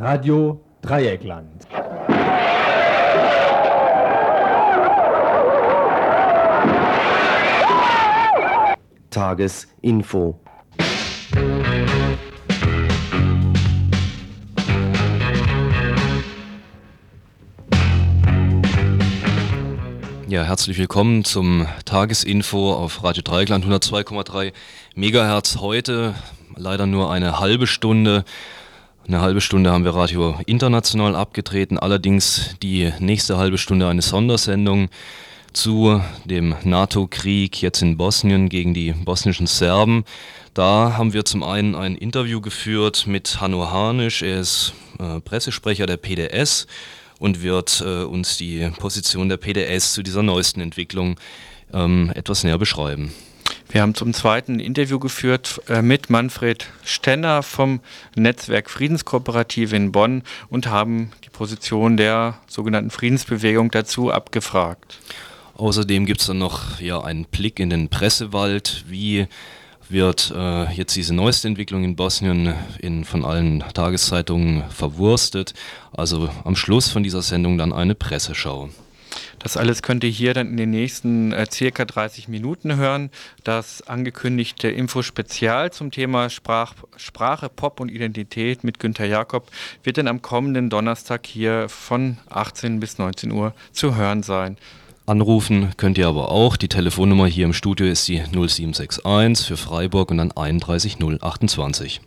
Radio Dreieckland. Tagesinfo. Ja, herzlich willkommen zum Tagesinfo auf Radio Dreieckland 102,3 Megahertz. Heute leider nur eine halbe Stunde. Eine halbe Stunde haben wir Radio International abgetreten, allerdings die nächste halbe Stunde eine Sondersendung zu dem NATO-Krieg jetzt in Bosnien gegen die bosnischen Serben. Da haben wir zum einen ein Interview geführt mit Hanno Harnisch, er ist äh, Pressesprecher der PDS und wird äh, uns die Position der PDS zu dieser neuesten Entwicklung ähm, etwas näher beschreiben. Wir haben zum zweiten Interview geführt äh, mit Manfred Stenner vom Netzwerk Friedenskooperative in Bonn und haben die Position der sogenannten Friedensbewegung dazu abgefragt. Außerdem gibt es dann noch ja, einen Blick in den Pressewald, wie wird äh, jetzt diese neueste Entwicklung in Bosnien in, von allen Tageszeitungen verwurstet. Also am Schluss von dieser Sendung dann eine Presseschau. Das alles könnt ihr hier dann in den nächsten äh, circa 30 Minuten hören. Das angekündigte Info-Spezial zum Thema Sprach, Sprache, Pop und Identität mit Günter Jakob wird dann am kommenden Donnerstag hier von 18 bis 19 Uhr zu hören sein. Anrufen könnt ihr aber auch. Die Telefonnummer hier im Studio ist die 0761 für Freiburg und dann 31028.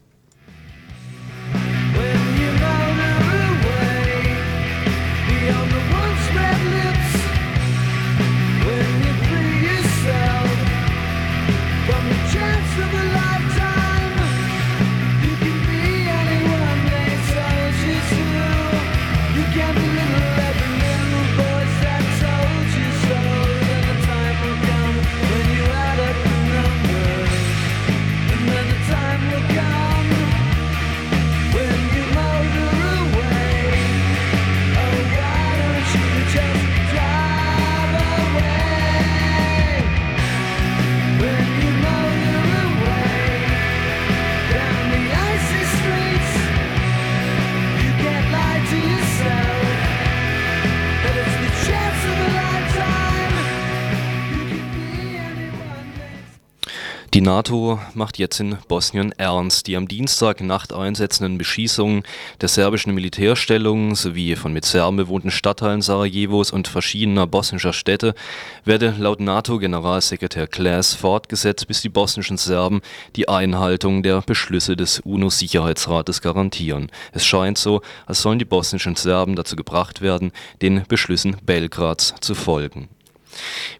NATO macht jetzt in Bosnien ernst. Die am Dienstag Nacht einsetzenden Beschießungen der serbischen Militärstellungen sowie von mit Serben bewohnten Stadtteilen Sarajevos und verschiedener bosnischer Städte werde laut NATO-Generalsekretär Klaas fortgesetzt, bis die bosnischen Serben die Einhaltung der Beschlüsse des UNO-Sicherheitsrates garantieren. Es scheint so, als sollen die bosnischen Serben dazu gebracht werden, den Beschlüssen Belgrads zu folgen.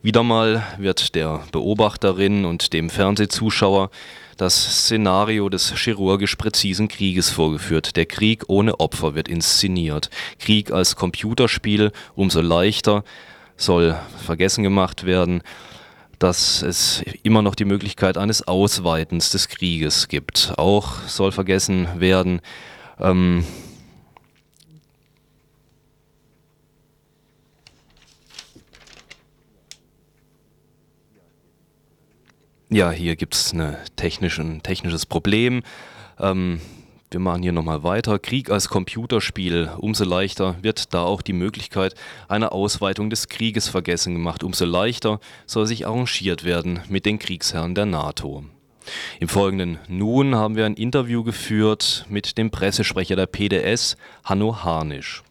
Wieder mal wird der Beobachterin und dem Fernsehzuschauer das Szenario des chirurgisch präzisen Krieges vorgeführt. Der Krieg ohne Opfer wird inszeniert. Krieg als Computerspiel umso leichter soll vergessen gemacht werden, dass es immer noch die Möglichkeit eines Ausweitens des Krieges gibt. Auch soll vergessen werden, ähm, Ja, hier gibt es ein technisches Problem. Ähm, wir machen hier nochmal weiter. Krieg als Computerspiel. Umso leichter wird da auch die Möglichkeit einer Ausweitung des Krieges vergessen gemacht. Umso leichter soll sich arrangiert werden mit den Kriegsherren der NATO. Im Folgenden nun haben wir ein Interview geführt mit dem Pressesprecher der PDS, Hanno Harnisch.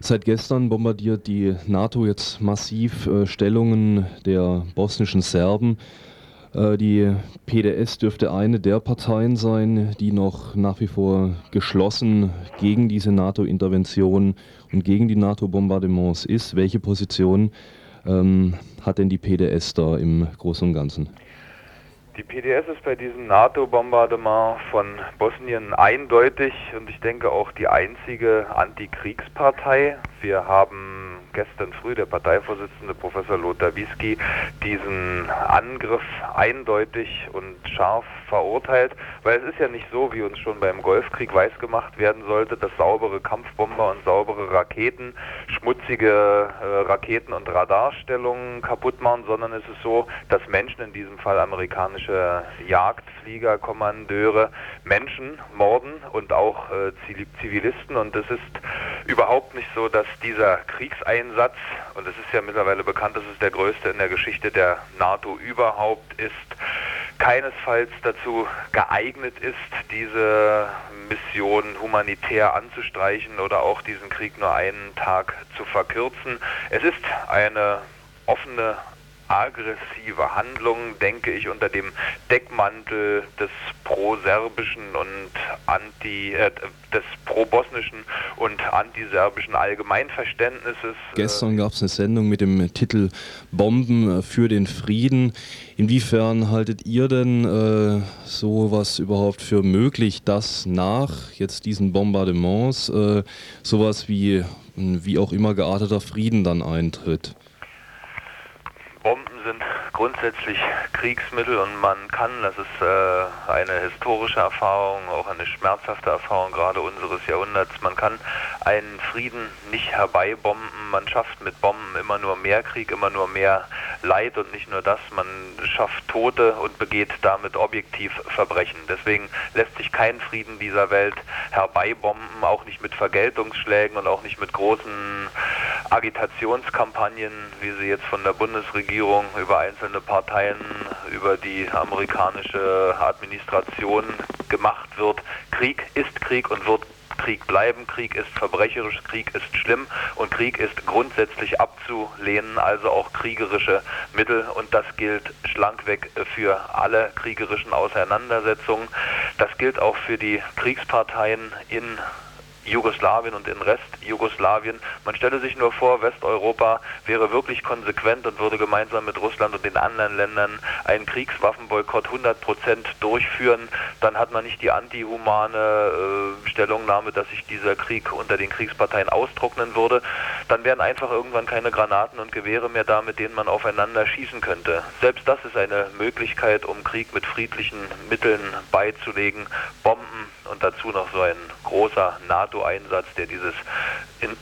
Seit gestern bombardiert die NATO jetzt massiv äh, Stellungen der bosnischen Serben. Äh, die PDS dürfte eine der Parteien sein, die noch nach wie vor geschlossen gegen diese NATO-Intervention und gegen die NATO-Bombardements ist. Welche Position ähm, hat denn die PDS da im Großen und Ganzen? Die PDS ist bei diesem NATO-Bombardement von Bosnien eindeutig und ich denke auch die einzige Antikriegspartei. Wir haben gestern früh der Parteivorsitzende Professor Lothar Wieski diesen Angriff eindeutig und scharf verurteilt, weil es ist ja nicht so, wie uns schon beim Golfkrieg weisgemacht werden sollte, dass saubere Kampfbomber und saubere Raketen schmutzige äh, Raketen- und Radarstellungen kaputt machen, sondern es ist so, dass Menschen, in diesem Fall amerikanische Jagdfliegerkommandeure, Menschen morden und auch äh, Zivilisten. Und es ist überhaupt nicht so, dass dieser Kriegseinsatz, und es ist ja mittlerweile bekannt, dass es der größte in der Geschichte der NATO überhaupt ist, keinesfalls dazu geeignet ist, diese Mission humanitär anzustreichen oder auch diesen Krieg nur einen Tag zu verkürzen. Es ist eine offene aggressive Handlung, denke ich, unter dem Deckmantel des pro-serbischen und anti, äh, des pro-bosnischen und antiserbischen Allgemeinverständnisses. Gestern gab es eine Sendung mit dem Titel Bomben für den Frieden. Inwiefern haltet ihr denn äh, sowas überhaupt für möglich, dass nach jetzt diesen Bombardements äh, sowas wie wie auch immer gearteter Frieden dann eintritt? Bomben sind grundsätzlich Kriegsmittel und man kann, das ist äh, eine historische Erfahrung, auch eine schmerzhafte Erfahrung gerade unseres Jahrhunderts, man kann einen Frieden nicht herbeibomben, man schafft mit Bomben immer nur mehr Krieg, immer nur mehr Leid und nicht nur das, man schafft Tote und begeht damit objektiv Verbrechen. Deswegen lässt sich kein Frieden dieser Welt herbeibomben, auch nicht mit Vergeltungsschlägen und auch nicht mit großen Agitationskampagnen, wie sie jetzt von der Bundesregierung über einzelne Parteien, über die amerikanische Administration gemacht wird. Krieg ist Krieg und wird Krieg bleiben. Krieg ist verbrecherisch, Krieg ist schlimm und Krieg ist grundsätzlich abzulehnen, also auch kriegerische Mittel und das gilt schlankweg für alle kriegerischen Auseinandersetzungen. Das gilt auch für die Kriegsparteien in Jugoslawien und in Rest-Jugoslawien. Man stelle sich nur vor, Westeuropa wäre wirklich konsequent und würde gemeinsam mit Russland und den anderen Ländern einen Kriegswaffenboykott 100 Prozent durchführen. Dann hat man nicht die antihumane äh, Stellungnahme, dass sich dieser Krieg unter den Kriegsparteien austrocknen würde. Dann wären einfach irgendwann keine Granaten und Gewehre mehr da, mit denen man aufeinander schießen könnte. Selbst das ist eine Möglichkeit, um Krieg mit friedlichen Mitteln beizulegen. Bomben und dazu noch so ein großer NATO-Einsatz, der dieses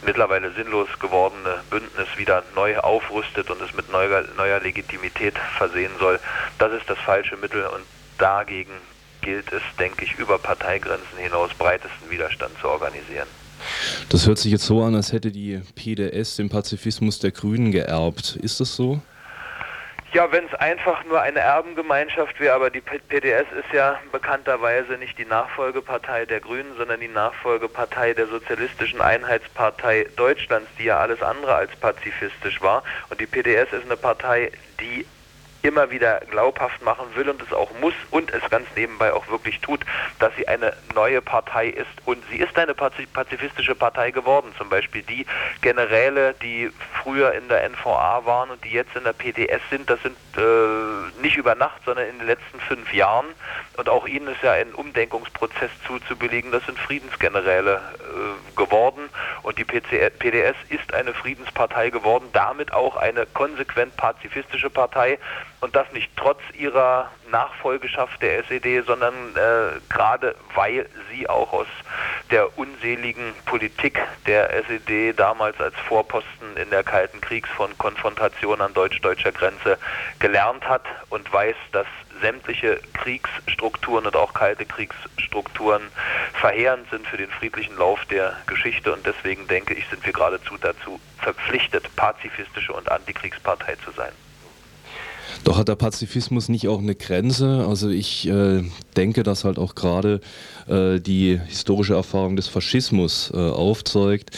mittlerweile sinnlos gewordene Bündnis wieder neu aufrüstet und es mit neuer, neuer Legitimität versehen soll. Das ist das falsche Mittel und dagegen gilt es, denke ich, über Parteigrenzen hinaus breitesten Widerstand zu organisieren. Das hört sich jetzt so an, als hätte die PDS den Pazifismus der Grünen geerbt. Ist das so? Ja, wenn es einfach nur eine Erbengemeinschaft wäre, aber die PDS ist ja bekannterweise nicht die Nachfolgepartei der Grünen, sondern die Nachfolgepartei der Sozialistischen Einheitspartei Deutschlands, die ja alles andere als pazifistisch war. Und die PDS ist eine Partei, die immer wieder glaubhaft machen will und es auch muss und es ganz nebenbei auch wirklich tut, dass sie eine neue Partei ist. Und sie ist eine pazifistische Partei geworden. Zum Beispiel die Generäle, die früher in der NVA waren und die jetzt in der PDS sind, das sind äh, nicht über Nacht, sondern in den letzten fünf Jahren. Und auch ihnen ist ja ein Umdenkungsprozess zuzubelegen. Das sind Friedensgeneräle äh, geworden. Und die PDS ist eine Friedenspartei geworden, damit auch eine konsequent pazifistische Partei und das nicht trotz ihrer Nachfolgeschaft der SED, sondern äh, gerade weil sie auch aus der unseligen Politik der SED damals als Vorposten in der Kalten Kriegskonfrontation an deutsch-deutscher Grenze gelernt hat und weiß, dass sämtliche Kriegsstrukturen und auch kalte Kriegsstrukturen verheerend sind für den friedlichen Lauf der Geschichte und deswegen denke ich, sind wir geradezu dazu verpflichtet, pazifistische und Antikriegspartei zu sein. Doch hat der Pazifismus nicht auch eine Grenze? Also ich äh, denke, dass halt auch gerade äh, die historische Erfahrung des Faschismus äh, aufzeigt,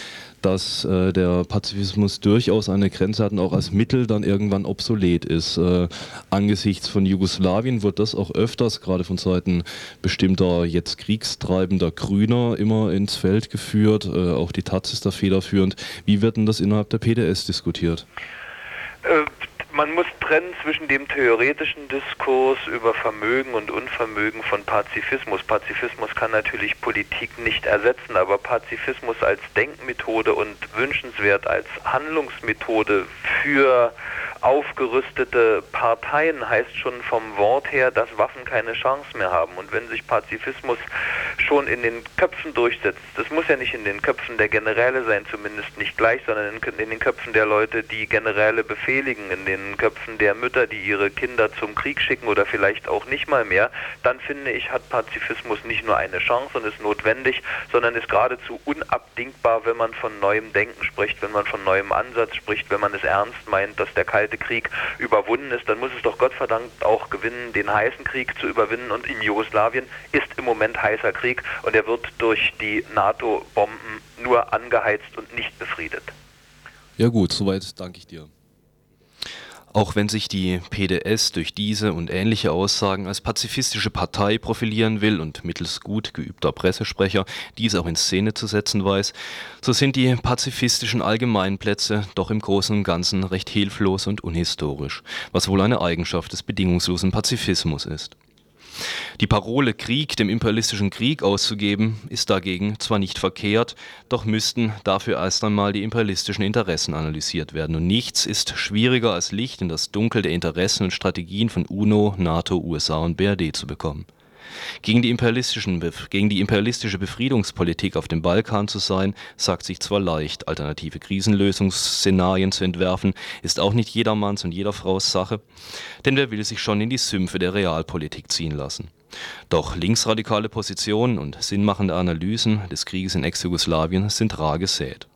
dass äh, der Pazifismus durchaus eine Grenze hat und auch als Mittel dann irgendwann obsolet ist. Äh, angesichts von Jugoslawien wird das auch öfters, gerade von Seiten bestimmter jetzt kriegstreibender Grüner, immer ins Feld geführt. Äh, auch die Taz ist da federführend. Wie wird denn das innerhalb der PDS diskutiert? Man muss trennen zwischen dem theoretischen Diskurs über Vermögen und Unvermögen von Pazifismus. Pazifismus kann natürlich Politik nicht ersetzen, aber Pazifismus als Denkmethode und wünschenswert als Handlungsmethode für aufgerüstete Parteien heißt schon vom Wort her, dass Waffen keine Chance mehr haben. Und wenn sich Pazifismus schon in den Köpfen durchsetzt, das muss ja nicht in den Köpfen der Generäle sein, zumindest nicht gleich, sondern in, in den Köpfen der Leute, die Generäle befehligen, in den Köpfen der Mütter, die ihre Kinder zum Krieg schicken oder vielleicht auch nicht mal mehr, dann finde ich, hat Pazifismus nicht nur eine Chance und ist notwendig, sondern ist geradezu unabdingbar, wenn man von neuem Denken spricht, wenn man von neuem Ansatz spricht, wenn man es ernst meint, dass der Kalte Krieg überwunden ist, dann muss es doch Gottverdammt auch gewinnen, den heißen Krieg zu überwinden und in Jugoslawien ist im Moment heißer Krieg und er wird durch die NATO-Bomben nur angeheizt und nicht befriedet. Ja gut, soweit danke ich dir. Auch wenn sich die PDS durch diese und ähnliche Aussagen als pazifistische Partei profilieren will und mittels gut geübter Pressesprecher dies auch in Szene zu setzen weiß, so sind die pazifistischen Allgemeinplätze doch im Großen und Ganzen recht hilflos und unhistorisch, was wohl eine Eigenschaft des bedingungslosen Pazifismus ist. Die Parole Krieg dem imperialistischen Krieg auszugeben, ist dagegen zwar nicht verkehrt, doch müssten dafür erst einmal die imperialistischen Interessen analysiert werden. Und nichts ist schwieriger als Licht in das Dunkel der Interessen und Strategien von UNO, NATO, USA und BRD zu bekommen. Gegen die, gegen die imperialistische Befriedungspolitik auf dem Balkan zu sein, sagt sich zwar leicht, alternative Krisenlösungsszenarien zu entwerfen, ist auch nicht jedermanns und jeder Frau's Sache, denn wer will sich schon in die Sümpfe der Realpolitik ziehen lassen. Doch linksradikale Positionen und sinnmachende Analysen des Krieges in Ex-Jugoslawien sind rar gesät.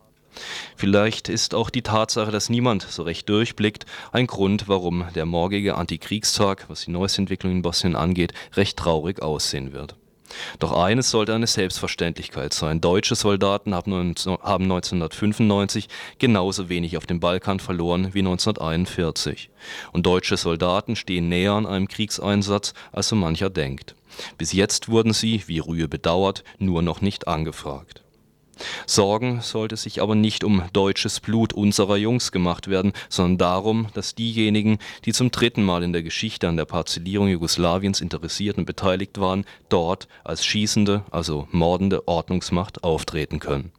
Vielleicht ist auch die Tatsache, dass niemand so recht durchblickt, ein Grund, warum der morgige Antikriegstag, was die neueste Entwicklung in Bosnien angeht, recht traurig aussehen wird. Doch eines sollte eine Selbstverständlichkeit sein. Deutsche Soldaten haben 1995 genauso wenig auf dem Balkan verloren wie 1941. Und deutsche Soldaten stehen näher an einem Kriegseinsatz, als so mancher denkt. Bis jetzt wurden sie, wie Rühe bedauert, nur noch nicht angefragt. Sorgen sollte sich aber nicht um deutsches Blut unserer Jungs gemacht werden, sondern darum, dass diejenigen, die zum dritten Mal in der Geschichte an der Parzellierung Jugoslawiens interessiert und beteiligt waren, dort als schießende, also mordende Ordnungsmacht auftreten können.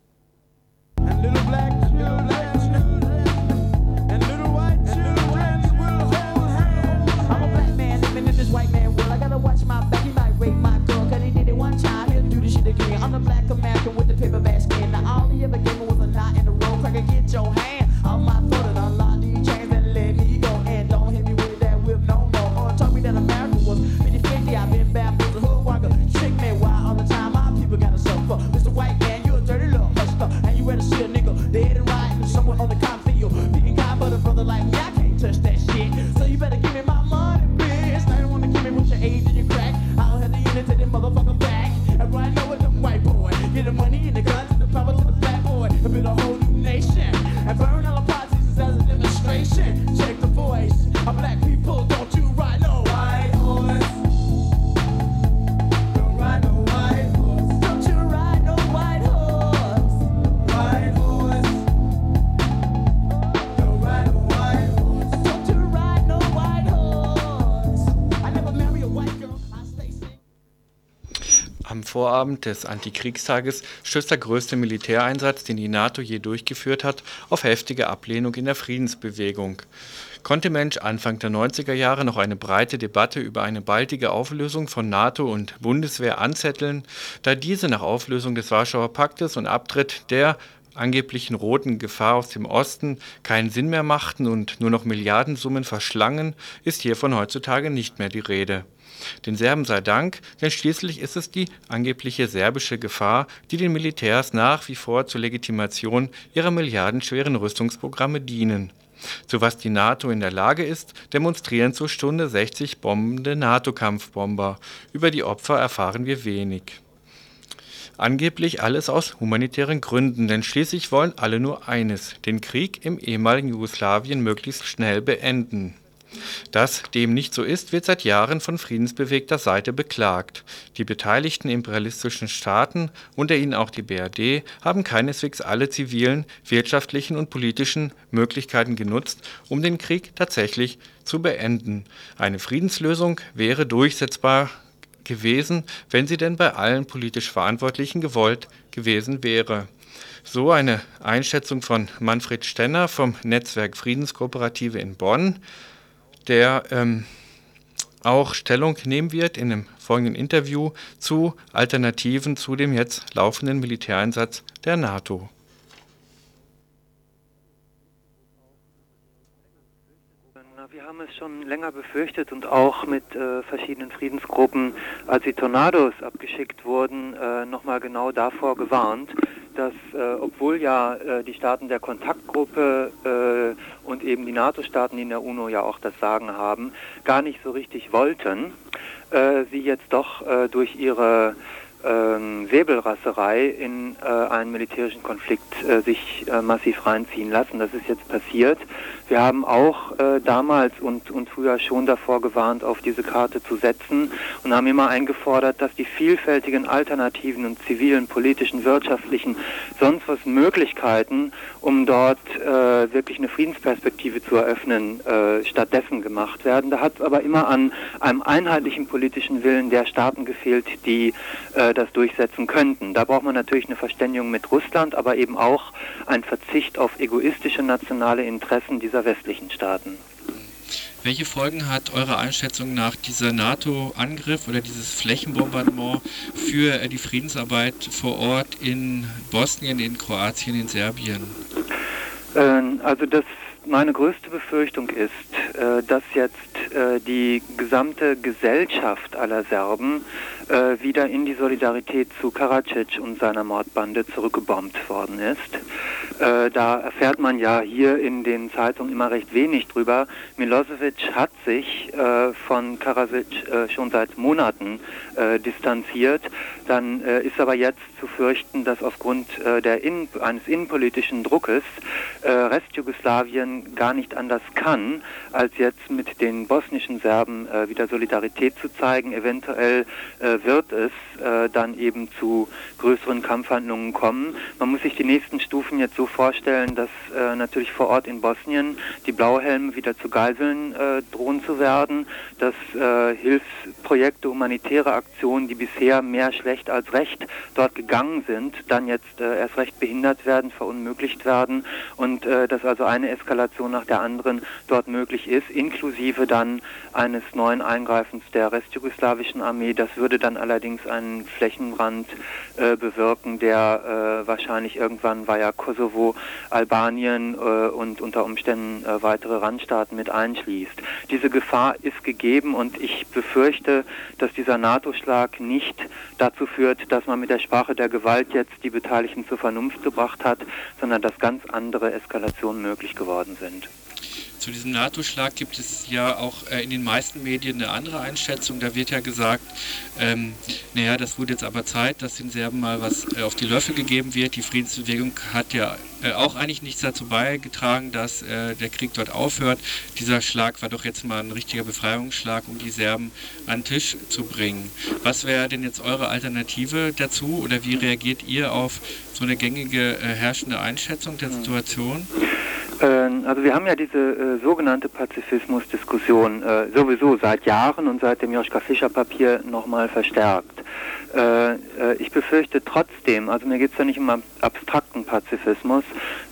I'm a Vorabend des Antikriegstages stößt der größte Militäreinsatz, den die NATO je durchgeführt hat, auf heftige Ablehnung in der Friedensbewegung. Konnte Mensch Anfang der 90er Jahre noch eine breite Debatte über eine baldige Auflösung von NATO und Bundeswehr anzetteln, da diese nach Auflösung des Warschauer Paktes und Abtritt der angeblichen roten Gefahr aus dem Osten keinen Sinn mehr machten und nur noch Milliardensummen verschlangen, ist hiervon heutzutage nicht mehr die Rede. Den Serben sei Dank, denn schließlich ist es die angebliche serbische Gefahr, die den Militärs nach wie vor zur Legitimation ihrer milliardenschweren Rüstungsprogramme dienen. Zu was die NATO in der Lage ist, demonstrieren zur Stunde 60 bombende NATO-Kampfbomber. Über die Opfer erfahren wir wenig. Angeblich alles aus humanitären Gründen, denn schließlich wollen alle nur eines, den Krieg im ehemaligen Jugoslawien möglichst schnell beenden. Dass dem nicht so ist, wird seit Jahren von friedensbewegter Seite beklagt. Die beteiligten imperialistischen Staaten, unter ihnen auch die BRD, haben keineswegs alle zivilen, wirtschaftlichen und politischen Möglichkeiten genutzt, um den Krieg tatsächlich zu beenden. Eine Friedenslösung wäre durchsetzbar gewesen, wenn sie denn bei allen politisch Verantwortlichen gewollt gewesen wäre. So eine Einschätzung von Manfred Stenner vom Netzwerk Friedenskooperative in Bonn, der ähm, auch Stellung nehmen wird in dem folgenden Interview zu Alternativen zu dem jetzt laufenden Militäreinsatz der NATO. Wir haben es schon länger befürchtet und auch mit äh, verschiedenen Friedensgruppen, als die Tornados abgeschickt wurden, äh, nochmal genau davor gewarnt, dass äh, obwohl ja äh, die Staaten der Kontaktgruppe äh, und eben die NATO-Staaten, in der UNO ja auch das Sagen haben, gar nicht so richtig wollten, äh, sie jetzt doch durch ihre ähm, Säbelrasserei in äh, einen militärischen Konflikt äh, sich äh, massiv reinziehen lassen. Das ist jetzt passiert. Wir haben auch äh, damals und, und früher schon davor gewarnt, auf diese Karte zu setzen und haben immer eingefordert, dass die vielfältigen alternativen und zivilen, politischen, wirtschaftlichen, sonst was Möglichkeiten, um dort äh, wirklich eine Friedensperspektive zu eröffnen, äh, stattdessen gemacht werden. Da hat es aber immer an einem einheitlichen politischen Willen der Staaten gefehlt, die äh, das durchsetzen könnten. Da braucht man natürlich eine Verständigung mit Russland, aber eben auch ein Verzicht auf egoistische nationale Interessen dieser westlichen Staaten. Welche Folgen hat eure Einschätzung nach dieser NATO-Angriff oder dieses Flächenbombardement für äh, die Friedensarbeit vor Ort in Bosnien, in Kroatien, in Serbien? Ähm, also das meine größte Befürchtung ist, äh, dass jetzt äh, die gesamte Gesellschaft aller Serben äh, wieder in die Solidarität zu Karadzic und seiner Mordbande zurückgebombt worden ist. Äh, da erfährt man ja hier in den Zeitungen immer recht wenig drüber. Milosevic hat sich äh, von Karadzic äh, schon seit Monaten äh, distanziert. Dann äh, ist aber jetzt zu fürchten, dass aufgrund der in, eines innenpolitischen Druckes Restjugoslawien gar nicht anders kann, als jetzt mit den bosnischen Serben wieder Solidarität zu zeigen. Eventuell wird es dann eben zu größeren Kampfhandlungen kommen. Man muss sich die nächsten Stufen jetzt so vorstellen, dass äh, natürlich vor Ort in Bosnien die Blauhelme wieder zu Geiseln äh, drohen zu werden, dass äh, Hilfsprojekte, humanitäre Aktionen, die bisher mehr schlecht als recht dort gegangen sind, dann jetzt äh, erst recht behindert werden, verunmöglicht werden und äh, dass also eine Eskalation nach der anderen dort möglich ist, inklusive dann eines neuen Eingreifens der restjugoslawischen Armee. Das würde dann allerdings einen Flächenbrand äh, bewirken, der wahrscheinlich irgendwann via Kosovo Albanien äh, und unter Umständen äh, weitere Randstaaten mit einschließt. Diese Gefahr ist gegeben und ich befürchte, dass dieser NATO-Schlag nicht dazu führt, dass man mit der Sprache der Gewalt jetzt die Beteiligten zur Vernunft gebracht hat, sondern dass ganz andere Eskalationen möglich geworden sind. Zu diesem NATO-Schlag gibt es ja auch äh, in den meisten Medien eine andere Einschätzung. Da wird ja gesagt, ähm, naja, das wurde jetzt aber Zeit, dass den Serben mal was äh, auf die Löffel gegeben wird. Die Friedensbewegung hat ja äh, auch eigentlich nichts dazu beigetragen, dass äh, der Krieg dort aufhört. Dieser Schlag war doch jetzt mal ein richtiger Befreiungsschlag, um die Serben an den Tisch zu bringen. Was wäre denn jetzt eure Alternative dazu oder wie reagiert ihr auf so eine gängige herrschende Einschätzung der Situation? Ähm, also wir haben ja diese äh, sogenannte Pazifismus-Diskussion äh, sowieso seit Jahren und seit dem Joschka Fischer-Papier nochmal verstärkt. Äh, äh, ich befürchte trotzdem, also mir geht es ja nicht um abstrakten Pazifismus,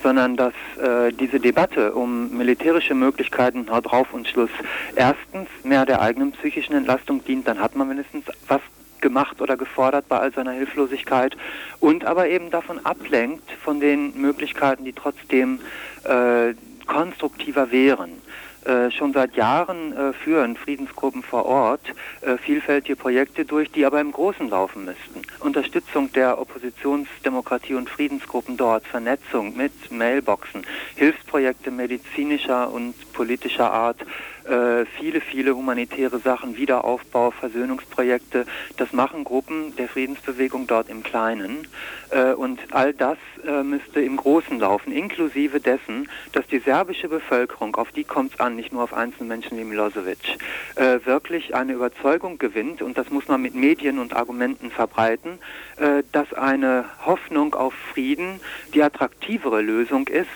sondern dass äh, diese Debatte um militärische Möglichkeiten haut drauf und Schluss erstens mehr der eigenen psychischen Entlastung dient, dann hat man mindestens was gemacht oder gefordert bei all seiner Hilflosigkeit und aber eben davon ablenkt von den Möglichkeiten, die trotzdem äh, konstruktiver wären. Äh, schon seit Jahren äh, führen Friedensgruppen vor Ort äh, vielfältige Projekte durch, die aber im Großen laufen müssten. Unterstützung der Oppositionsdemokratie und Friedensgruppen dort, Vernetzung mit Mailboxen, Hilfsprojekte medizinischer und politischer Art, äh, viele, viele humanitäre Sachen, Wiederaufbau, Versöhnungsprojekte. Das machen Gruppen der Friedensbewegung dort im Kleinen. Äh, und all das äh, müsste im Großen laufen, inklusive dessen, dass die serbische Bevölkerung, auf die kommt es an, nicht nur auf einzelne Menschen wie Milosevic, äh, wirklich eine Überzeugung gewinnt, und das muss man mit Medien und Argumenten verbreiten, äh, dass eine Hoffnung auf Frieden die attraktivere Lösung ist.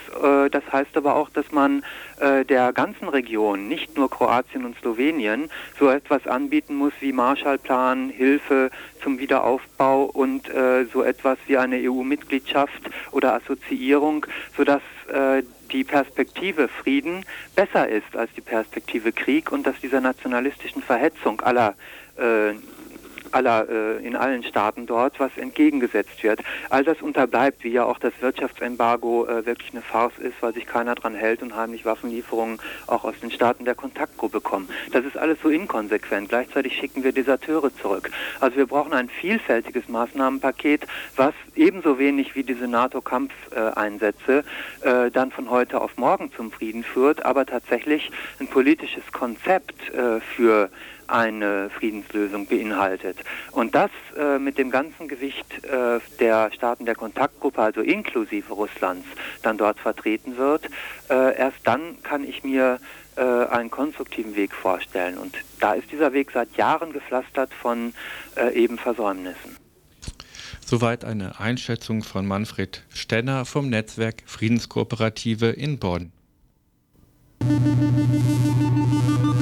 Das heißt aber auch, dass man äh, der ganzen Region, nicht nur Kroatien und Slowenien, so etwas anbieten muss wie Marshallplan, Hilfe zum Wiederaufbau und äh, so etwas wie eine EU-Mitgliedschaft oder Assoziierung, sodass äh, die Perspektive Frieden besser ist als die Perspektive Krieg und dass dieser nationalistischen Verhetzung aller äh, aller, äh, in allen Staaten dort, was entgegengesetzt wird. All das unterbleibt, wie ja auch das Wirtschaftsembargo äh, wirklich eine Farce ist, weil sich keiner dran hält und heimlich Waffenlieferungen auch aus den Staaten der Kontaktgruppe kommen. Das ist alles so inkonsequent. Gleichzeitig schicken wir Deserteure zurück. Also wir brauchen ein vielfältiges Maßnahmenpaket, was ebenso wenig wie diese NATO-Kampfeinsätze äh, dann von heute auf morgen zum Frieden führt, aber tatsächlich ein politisches Konzept äh, für eine Friedenslösung beinhaltet. Und das äh, mit dem ganzen Gewicht äh, der Staaten der Kontaktgruppe, also inklusive Russlands, dann dort vertreten wird, äh, erst dann kann ich mir äh, einen konstruktiven Weg vorstellen. Und da ist dieser Weg seit Jahren gepflastert von äh, eben Versäumnissen. Soweit eine Einschätzung von Manfred Stenner vom Netzwerk Friedenskooperative in Bonn. Go,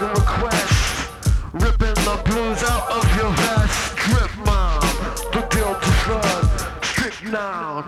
making requests, ripping the blues out of your vest. Strip mom, the deal to drug, strip down.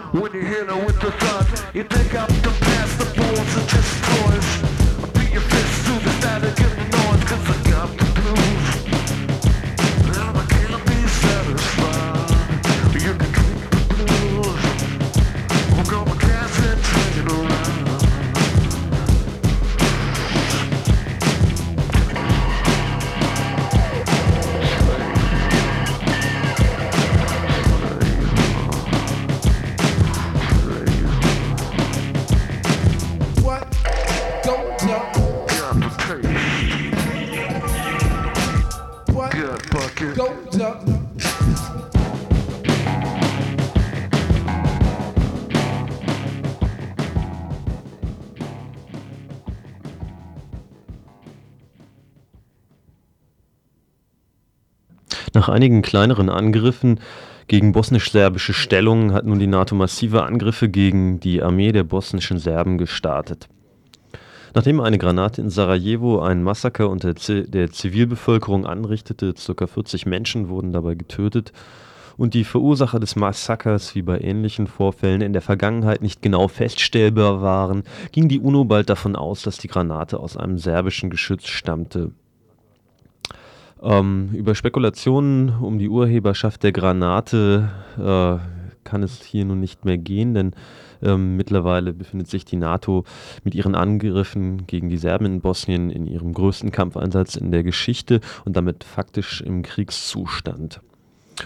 Nach einigen kleineren Angriffen gegen bosnisch-serbische Stellungen hat nun die NATO massive Angriffe gegen die Armee der bosnischen Serben gestartet. Nachdem eine Granate in Sarajevo ein Massaker unter der Zivilbevölkerung anrichtete, ca. 40 Menschen wurden dabei getötet und die Verursacher des Massakers wie bei ähnlichen Vorfällen in der Vergangenheit nicht genau feststellbar waren, ging die UNO bald davon aus, dass die Granate aus einem serbischen Geschütz stammte. Ähm, über Spekulationen um die Urheberschaft der Granate äh, kann es hier nun nicht mehr gehen, denn ähm, mittlerweile befindet sich die NATO mit ihren Angriffen gegen die Serben in Bosnien in ihrem größten Kampfeinsatz in der Geschichte und damit faktisch im Kriegszustand.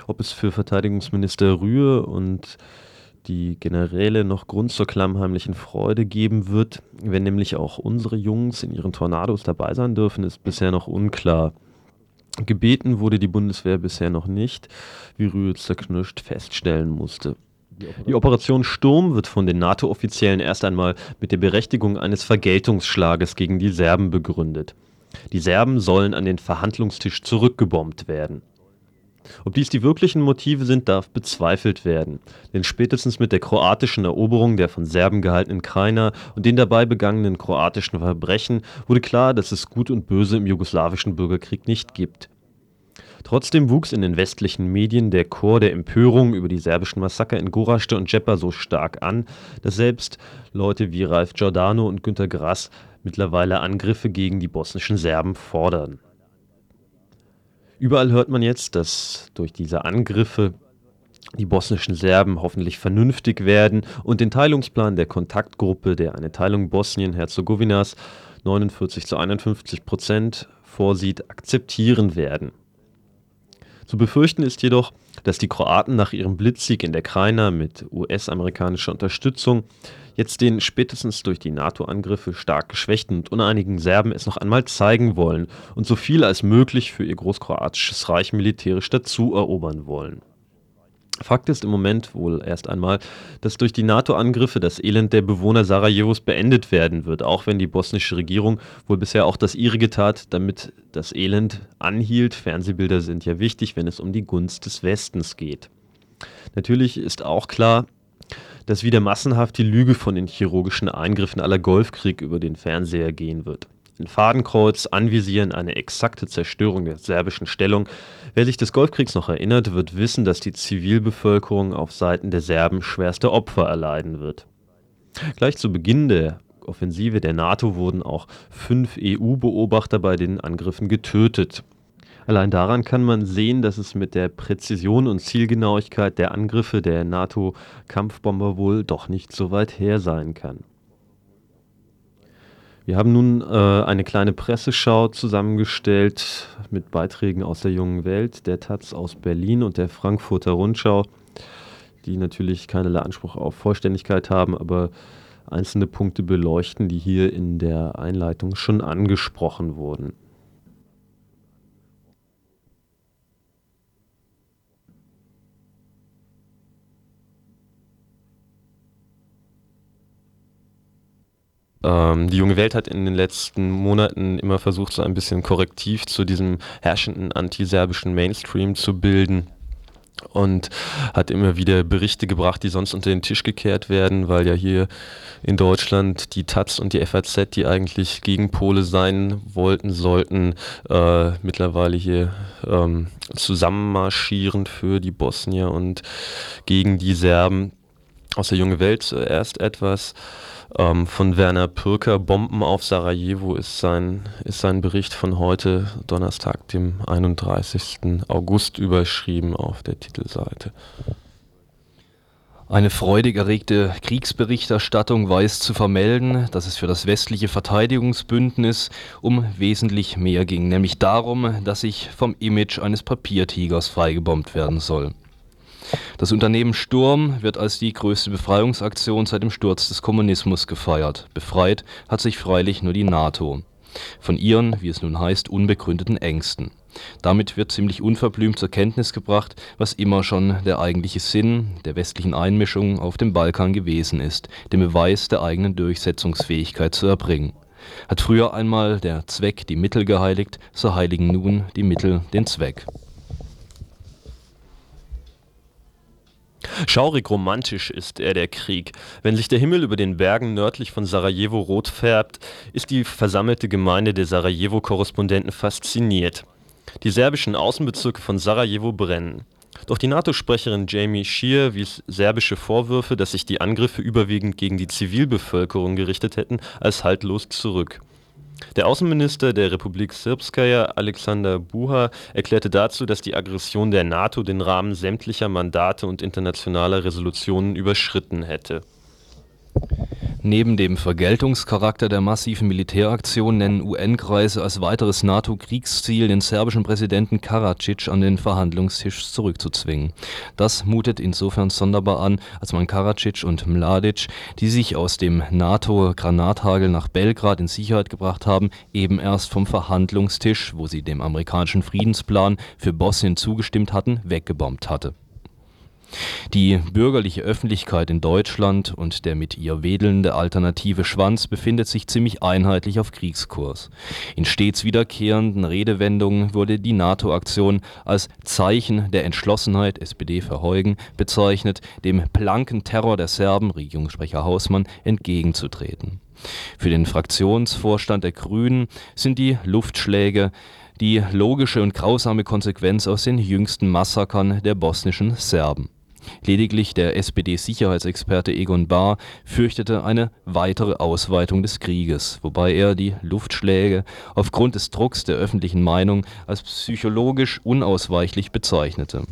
Ob es für Verteidigungsminister Rühe und die Generäle noch Grund zur klammheimlichen Freude geben wird, wenn nämlich auch unsere Jungs in ihren Tornados dabei sein dürfen, ist bisher noch unklar. Gebeten wurde die Bundeswehr bisher noch nicht, wie Rühe zerknirscht feststellen musste. Die Operation Sturm wird von den NATO-Offiziellen erst einmal mit der Berechtigung eines Vergeltungsschlages gegen die Serben begründet. Die Serben sollen an den Verhandlungstisch zurückgebombt werden. Ob dies die wirklichen Motive sind, darf bezweifelt werden. Denn spätestens mit der kroatischen Eroberung der von Serben gehaltenen Krajina und den dabei begangenen kroatischen Verbrechen wurde klar, dass es Gut und Böse im jugoslawischen Bürgerkrieg nicht gibt. Trotzdem wuchs in den westlichen Medien der Chor der Empörung über die serbischen Massaker in Gorazde und Djepa so stark an, dass selbst Leute wie Ralf Giordano und Günter Grass mittlerweile Angriffe gegen die bosnischen Serben fordern. Überall hört man jetzt, dass durch diese Angriffe die bosnischen Serben hoffentlich vernünftig werden und den Teilungsplan der Kontaktgruppe, der eine Teilung Bosnien-Herzegowinas 49 zu 51 Prozent vorsieht, akzeptieren werden. Zu befürchten ist jedoch, dass die Kroaten nach ihrem Blitzsieg in der Krajina mit US-amerikanischer Unterstützung jetzt den spätestens durch die NATO-Angriffe stark geschwächten und uneinigen Serben es noch einmal zeigen wollen und so viel als möglich für ihr großkroatisches Reich militärisch dazu erobern wollen. Fakt ist im Moment wohl erst einmal, dass durch die NATO-Angriffe das Elend der Bewohner Sarajevos beendet werden wird, auch wenn die bosnische Regierung wohl bisher auch das ihrige tat, damit das Elend anhielt. Fernsehbilder sind ja wichtig, wenn es um die Gunst des Westens geht. Natürlich ist auch klar, dass wieder massenhaft die Lüge von den chirurgischen Eingriffen aller Golfkrieg über den Fernseher gehen wird. Ein Fadenkreuz anvisieren eine exakte Zerstörung der serbischen Stellung. Wer sich des Golfkriegs noch erinnert, wird wissen, dass die Zivilbevölkerung auf Seiten der Serben schwerste Opfer erleiden wird. Gleich zu Beginn der Offensive der NATO wurden auch fünf EU-Beobachter bei den Angriffen getötet. Allein daran kann man sehen, dass es mit der Präzision und Zielgenauigkeit der Angriffe der NATO-Kampfbomber wohl doch nicht so weit her sein kann. Wir haben nun äh, eine kleine Presseschau zusammengestellt mit Beiträgen aus der jungen Welt, der Taz aus Berlin und der Frankfurter Rundschau, die natürlich keinerlei Anspruch auf Vollständigkeit haben, aber einzelne Punkte beleuchten, die hier in der Einleitung schon angesprochen wurden. Ähm, die junge Welt hat in den letzten Monaten immer versucht, so ein bisschen korrektiv zu diesem herrschenden antiserbischen Mainstream zu bilden und hat immer wieder Berichte gebracht, die sonst unter den Tisch gekehrt werden, weil ja hier in Deutschland die Taz und die FAZ, die eigentlich Gegenpole sein wollten, sollten äh, mittlerweile hier ähm, zusammenmarschieren für die Bosnier und gegen die Serben. Aus der Junge Welt zuerst etwas. Ähm, von Werner Pürker, Bomben auf Sarajevo ist sein, ist sein Bericht von heute, Donnerstag, dem 31. August, überschrieben auf der Titelseite. Eine freudig erregte Kriegsberichterstattung weiß zu vermelden, dass es für das westliche Verteidigungsbündnis um wesentlich mehr ging, nämlich darum, dass sich vom Image eines Papiertigers freigebombt werden soll. Das Unternehmen Sturm wird als die größte Befreiungsaktion seit dem Sturz des Kommunismus gefeiert. Befreit hat sich freilich nur die NATO. Von ihren, wie es nun heißt, unbegründeten Ängsten. Damit wird ziemlich unverblümt zur Kenntnis gebracht, was immer schon der eigentliche Sinn der westlichen Einmischung auf dem Balkan gewesen ist, den Beweis der eigenen Durchsetzungsfähigkeit zu erbringen. Hat früher einmal der Zweck die Mittel geheiligt, so heiligen nun die Mittel den Zweck. Schaurig romantisch ist er, der Krieg. Wenn sich der Himmel über den Bergen nördlich von Sarajevo rot färbt, ist die versammelte Gemeinde der Sarajevo-Korrespondenten fasziniert. Die serbischen Außenbezirke von Sarajevo brennen. Doch die NATO-Sprecherin Jamie Shear wies serbische Vorwürfe, dass sich die Angriffe überwiegend gegen die Zivilbevölkerung gerichtet hätten, als haltlos zurück. Der Außenminister der Republik Srpskaya, Alexander Buha, erklärte dazu, dass die Aggression der NATO den Rahmen sämtlicher Mandate und internationaler Resolutionen überschritten hätte Neben dem Vergeltungscharakter der massiven Militäraktion nennen UN-Kreise als weiteres NATO-Kriegsziel, den serbischen Präsidenten Karadzic an den Verhandlungstisch zurückzuzwingen. Das mutet insofern sonderbar an, als man Karadzic und Mladic, die sich aus dem NATO-Granathagel nach Belgrad in Sicherheit gebracht haben, eben erst vom Verhandlungstisch, wo sie dem amerikanischen Friedensplan für Bosnien zugestimmt hatten, weggebombt hatte die bürgerliche Öffentlichkeit in Deutschland und der mit ihr wedelnde alternative Schwanz befindet sich ziemlich einheitlich auf Kriegskurs. In stets wiederkehrenden Redewendungen wurde die NATO-Aktion als Zeichen der Entschlossenheit (SPD Verheugen) bezeichnet, dem blanken Terror der Serben (Regierungssprecher Hausmann) entgegenzutreten. Für den Fraktionsvorstand der Grünen sind die Luftschläge die logische und grausame Konsequenz aus den jüngsten Massakern der bosnischen Serben Lediglich der SPD-Sicherheitsexperte Egon Bahr fürchtete eine weitere Ausweitung des Krieges, wobei er die Luftschläge aufgrund des Drucks der öffentlichen Meinung als psychologisch unausweichlich bezeichnete.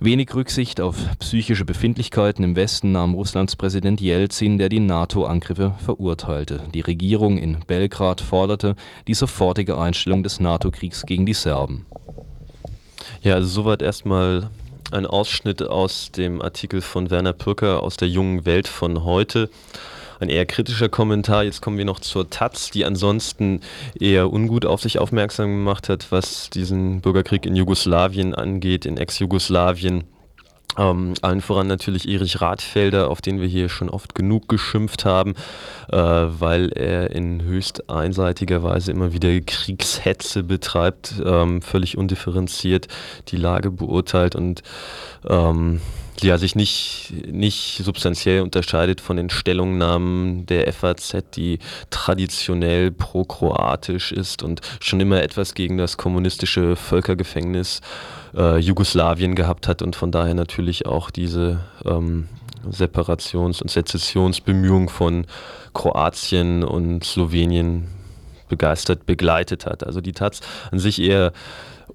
Wenig Rücksicht auf psychische Befindlichkeiten im Westen nahm Russlands Präsident Jelzin, der die NATO-Angriffe verurteilte. Die Regierung in Belgrad forderte die sofortige Einstellung des NATO-Kriegs gegen die Serben. Ja, also soweit erstmal ein Ausschnitt aus dem Artikel von Werner Pürker aus der jungen Welt von heute. Ein eher kritischer Kommentar. Jetzt kommen wir noch zur Taz, die ansonsten eher ungut auf sich aufmerksam gemacht hat, was diesen Bürgerkrieg in Jugoslawien angeht, in Ex-Jugoslawien. Ähm, allen voran natürlich Erich Radfelder, auf den wir hier schon oft genug geschimpft haben, äh, weil er in höchst einseitiger Weise immer wieder Kriegshetze betreibt, ähm, völlig undifferenziert die Lage beurteilt und ähm, ja, sich nicht, nicht substanziell unterscheidet von den Stellungnahmen der FAZ, die traditionell pro-kroatisch ist und schon immer etwas gegen das kommunistische Völkergefängnis äh, Jugoslawien gehabt hat und von daher natürlich auch diese ähm, Separations- und Sezessionsbemühungen von Kroatien und Slowenien begeistert begleitet hat. Also die Taz an sich eher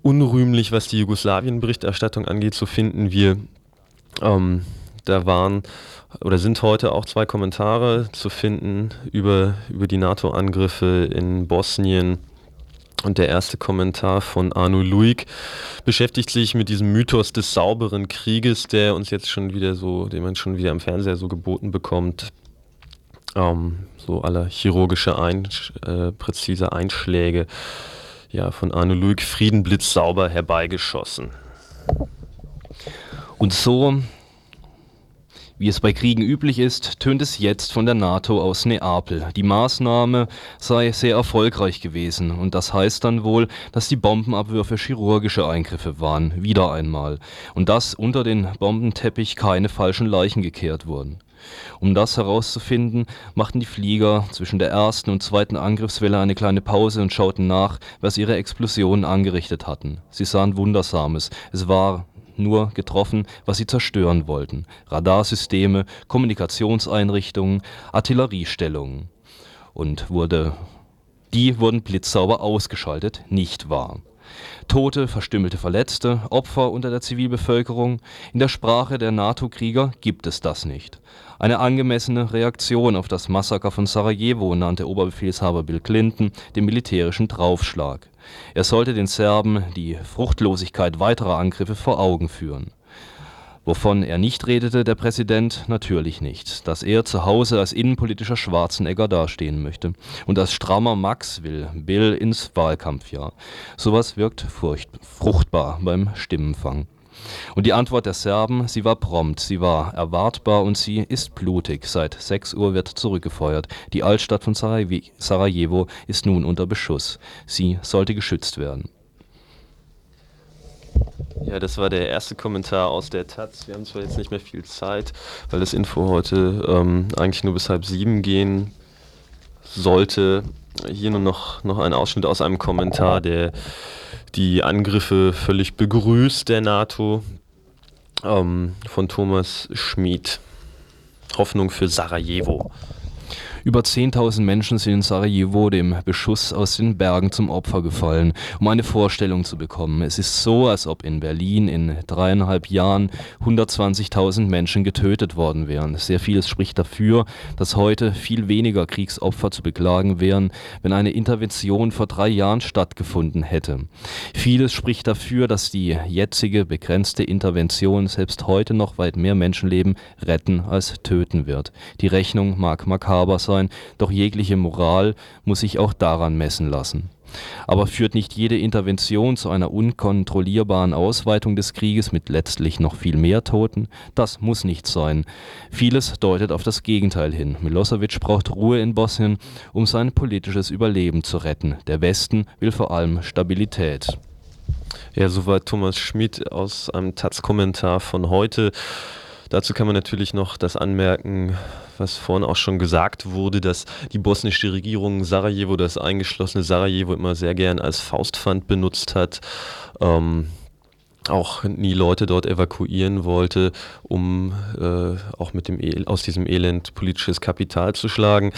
unrühmlich, was die Jugoslawien-Berichterstattung angeht, so finden wir ähm, da waren oder sind heute auch zwei Kommentare zu finden über, über die NATO-Angriffe in Bosnien. Und der erste Kommentar von Arno Luig beschäftigt sich mit diesem Mythos des sauberen Krieges, der uns jetzt schon wieder so, den man schon wieder im Fernseher so geboten bekommt. Ähm, so aller chirurgische, ein, äh, präzise Einschläge ja, von Arno Luig, Frieden blitzsauber herbeigeschossen. Und so, wie es bei Kriegen üblich ist, tönt es jetzt von der NATO aus Neapel. Die Maßnahme sei sehr erfolgreich gewesen und das heißt dann wohl, dass die Bombenabwürfe chirurgische Eingriffe waren, wieder einmal. Und dass unter den Bombenteppich keine falschen Leichen gekehrt wurden. Um das herauszufinden, machten die Flieger zwischen der ersten und zweiten Angriffswelle eine kleine Pause und schauten nach, was ihre Explosionen angerichtet hatten. Sie sahen Wundersames. Es war nur getroffen, was sie zerstören wollten. Radarsysteme, Kommunikationseinrichtungen, Artilleriestellungen. Und wurde, die wurden blitzsauber ausgeschaltet, nicht wahr. Tote, verstümmelte Verletzte, Opfer unter der Zivilbevölkerung. In der Sprache der NATO-Krieger gibt es das nicht. Eine angemessene Reaktion auf das Massaker von Sarajevo nannte Oberbefehlshaber Bill Clinton den militärischen Draufschlag. Er sollte den Serben die Fruchtlosigkeit weiterer Angriffe vor Augen führen. Wovon er nicht redete, der Präsident, natürlich nicht. Dass er zu Hause als innenpolitischer Schwarzenegger dastehen möchte. Und als strammer Max will Bill ins Wahlkampfjahr. Sowas wirkt furcht, fruchtbar beim Stimmenfang. Und die Antwort der Serben, sie war prompt, sie war erwartbar und sie ist blutig. Seit 6 Uhr wird zurückgefeuert. Die Altstadt von Sarajevo ist nun unter Beschuss. Sie sollte geschützt werden. Ja, das war der erste Kommentar aus der Taz. Wir haben zwar jetzt nicht mehr viel Zeit, weil das Info heute ähm, eigentlich nur bis halb sieben gehen sollte. Hier nur noch, noch ein Ausschnitt aus einem Kommentar, der die Angriffe völlig begrüßt der NATO ähm, von Thomas Schmid. Hoffnung für Sarajevo. Über 10.000 Menschen sind in Sarajevo dem Beschuss aus den Bergen zum Opfer gefallen, um eine Vorstellung zu bekommen. Es ist so, als ob in Berlin in dreieinhalb Jahren 120.000 Menschen getötet worden wären. Sehr vieles spricht dafür, dass heute viel weniger Kriegsopfer zu beklagen wären, wenn eine Intervention vor drei Jahren stattgefunden hätte. Vieles spricht dafür, dass die jetzige begrenzte Intervention selbst heute noch weit mehr Menschenleben retten als töten wird. Die Rechnung mag makaber sein, sein, doch jegliche Moral muss sich auch daran messen lassen. Aber führt nicht jede Intervention zu einer unkontrollierbaren Ausweitung des Krieges mit letztlich noch viel mehr Toten? Das muss nicht sein. Vieles deutet auf das Gegenteil hin. Milosevic braucht Ruhe in Bosnien, um sein politisches Überleben zu retten. Der Westen will vor allem Stabilität. Ja, soweit Thomas Schmid aus einem Taz-Kommentar von heute. Dazu kann man natürlich noch das anmerken, was vorhin auch schon gesagt wurde, dass die bosnische Regierung Sarajevo, das eingeschlossene Sarajevo, immer sehr gern als Faustpfand benutzt hat. Ähm, auch nie Leute dort evakuieren wollte, um äh, auch mit dem El aus diesem Elend politisches Kapital zu schlagen.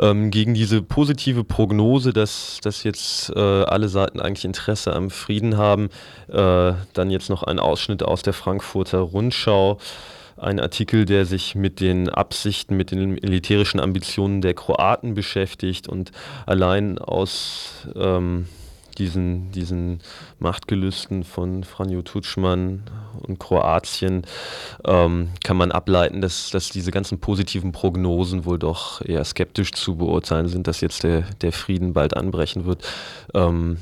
Ähm, gegen diese positive Prognose, dass, dass jetzt äh, alle Seiten eigentlich Interesse am Frieden haben, äh, dann jetzt noch ein Ausschnitt aus der Frankfurter Rundschau ein Artikel, der sich mit den Absichten, mit den militärischen Ambitionen der Kroaten beschäftigt und allein aus ähm, diesen, diesen Machtgelüsten von Franjo Tutschmann und Kroatien ähm, kann man ableiten, dass, dass diese ganzen positiven Prognosen wohl doch eher skeptisch zu beurteilen sind, dass jetzt der, der Frieden bald anbrechen wird. Ähm,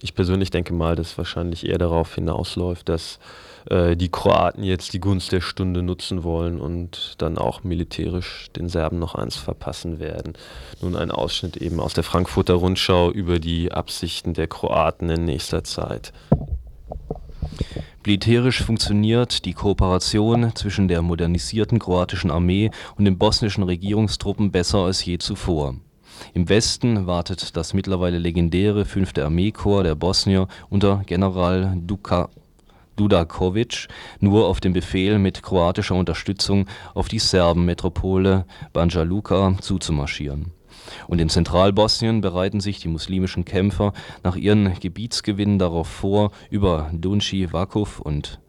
ich persönlich denke mal, dass wahrscheinlich eher darauf hinausläuft, dass äh, die Kroaten jetzt die Gunst der Stunde nutzen wollen und dann auch militärisch den Serben noch eins verpassen werden. Nun ein Ausschnitt eben aus der Frankfurter Rundschau über die Absichten der Kroaten in nächster Zeit. Militärisch funktioniert die Kooperation zwischen der modernisierten kroatischen Armee und den bosnischen Regierungstruppen besser als je zuvor. Im Westen wartet das mittlerweile legendäre 5. Armeekorps der Bosnier unter General Duka Dudakovic nur auf den Befehl, mit kroatischer Unterstützung auf die Serbenmetropole Banja Luka zuzumarschieren. Und in Zentralbosnien bereiten sich die muslimischen Kämpfer nach ihren Gebietsgewinnen darauf vor, über Dunci Vakuf und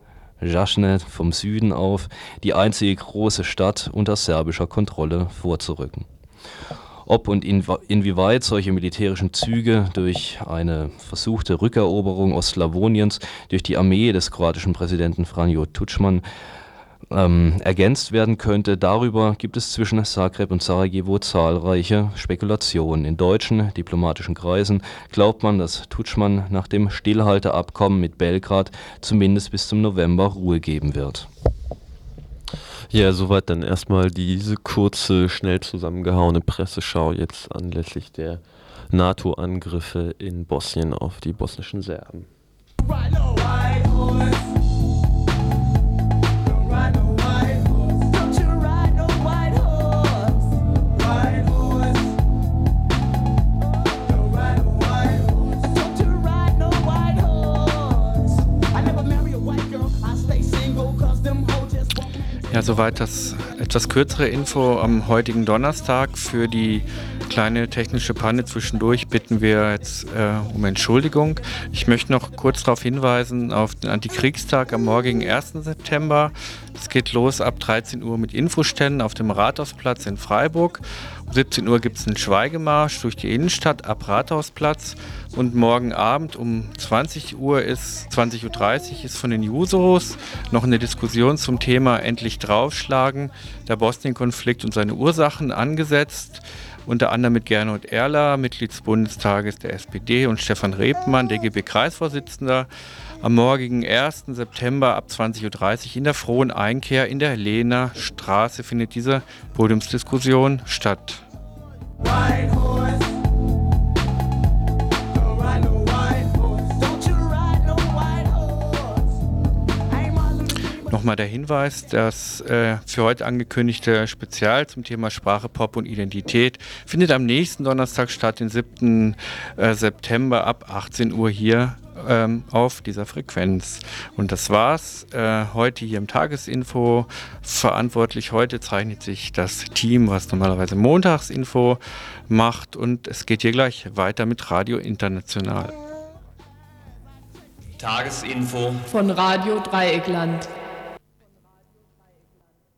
Jasne vom Süden auf die einzige große Stadt unter serbischer Kontrolle vorzurücken ob und inwieweit solche militärischen Züge durch eine versuchte Rückeroberung Ostslawoniens durch die Armee des kroatischen Präsidenten Franjo Tuđman ähm, ergänzt werden könnte. Darüber gibt es zwischen Zagreb und Sarajevo zahlreiche Spekulationen. In deutschen diplomatischen Kreisen glaubt man, dass Tutschmann nach dem Stillhalteabkommen mit Belgrad zumindest bis zum November Ruhe geben wird. Ja, soweit dann erstmal diese kurze, schnell zusammengehauene Presseschau jetzt anlässlich der NATO-Angriffe in Bosnien auf die bosnischen Serben. I stay Ja, soweit das etwas kürzere Info am heutigen Donnerstag. Für die kleine technische Panne zwischendurch bitten wir jetzt äh, um Entschuldigung. Ich möchte noch kurz darauf hinweisen, auf den Antikriegstag am morgigen 1. September. Es geht los ab 13 Uhr mit Infoständen auf dem Rathausplatz in Freiburg. Um 17 Uhr gibt es einen Schweigemarsch durch die Innenstadt ab Rathausplatz. Und morgen Abend um 20 Uhr ist, 20.30 Uhr ist von den Jusos noch eine Diskussion zum Thema Endlich draufschlagen, der Bosnien-Konflikt und seine Ursachen angesetzt unter anderem mit Gernot Erler, Mitglied des Bundestages der SPD und Stefan Rebmann, DGB-Kreisvorsitzender, am morgigen 1. September ab 20.30 Uhr in der Frohen Einkehr in der Lehner Straße findet diese Podiumsdiskussion statt. White horse. Nochmal der Hinweis, das äh, für heute angekündigte Spezial zum Thema Sprache, Pop und Identität findet am nächsten Donnerstag statt, den 7. Äh, September ab 18 Uhr hier ähm, auf dieser Frequenz. Und das war's äh, heute hier im Tagesinfo. Verantwortlich heute zeichnet sich das Team, was normalerweise Montagsinfo macht. Und es geht hier gleich weiter mit Radio International. Tagesinfo von Radio Dreieckland.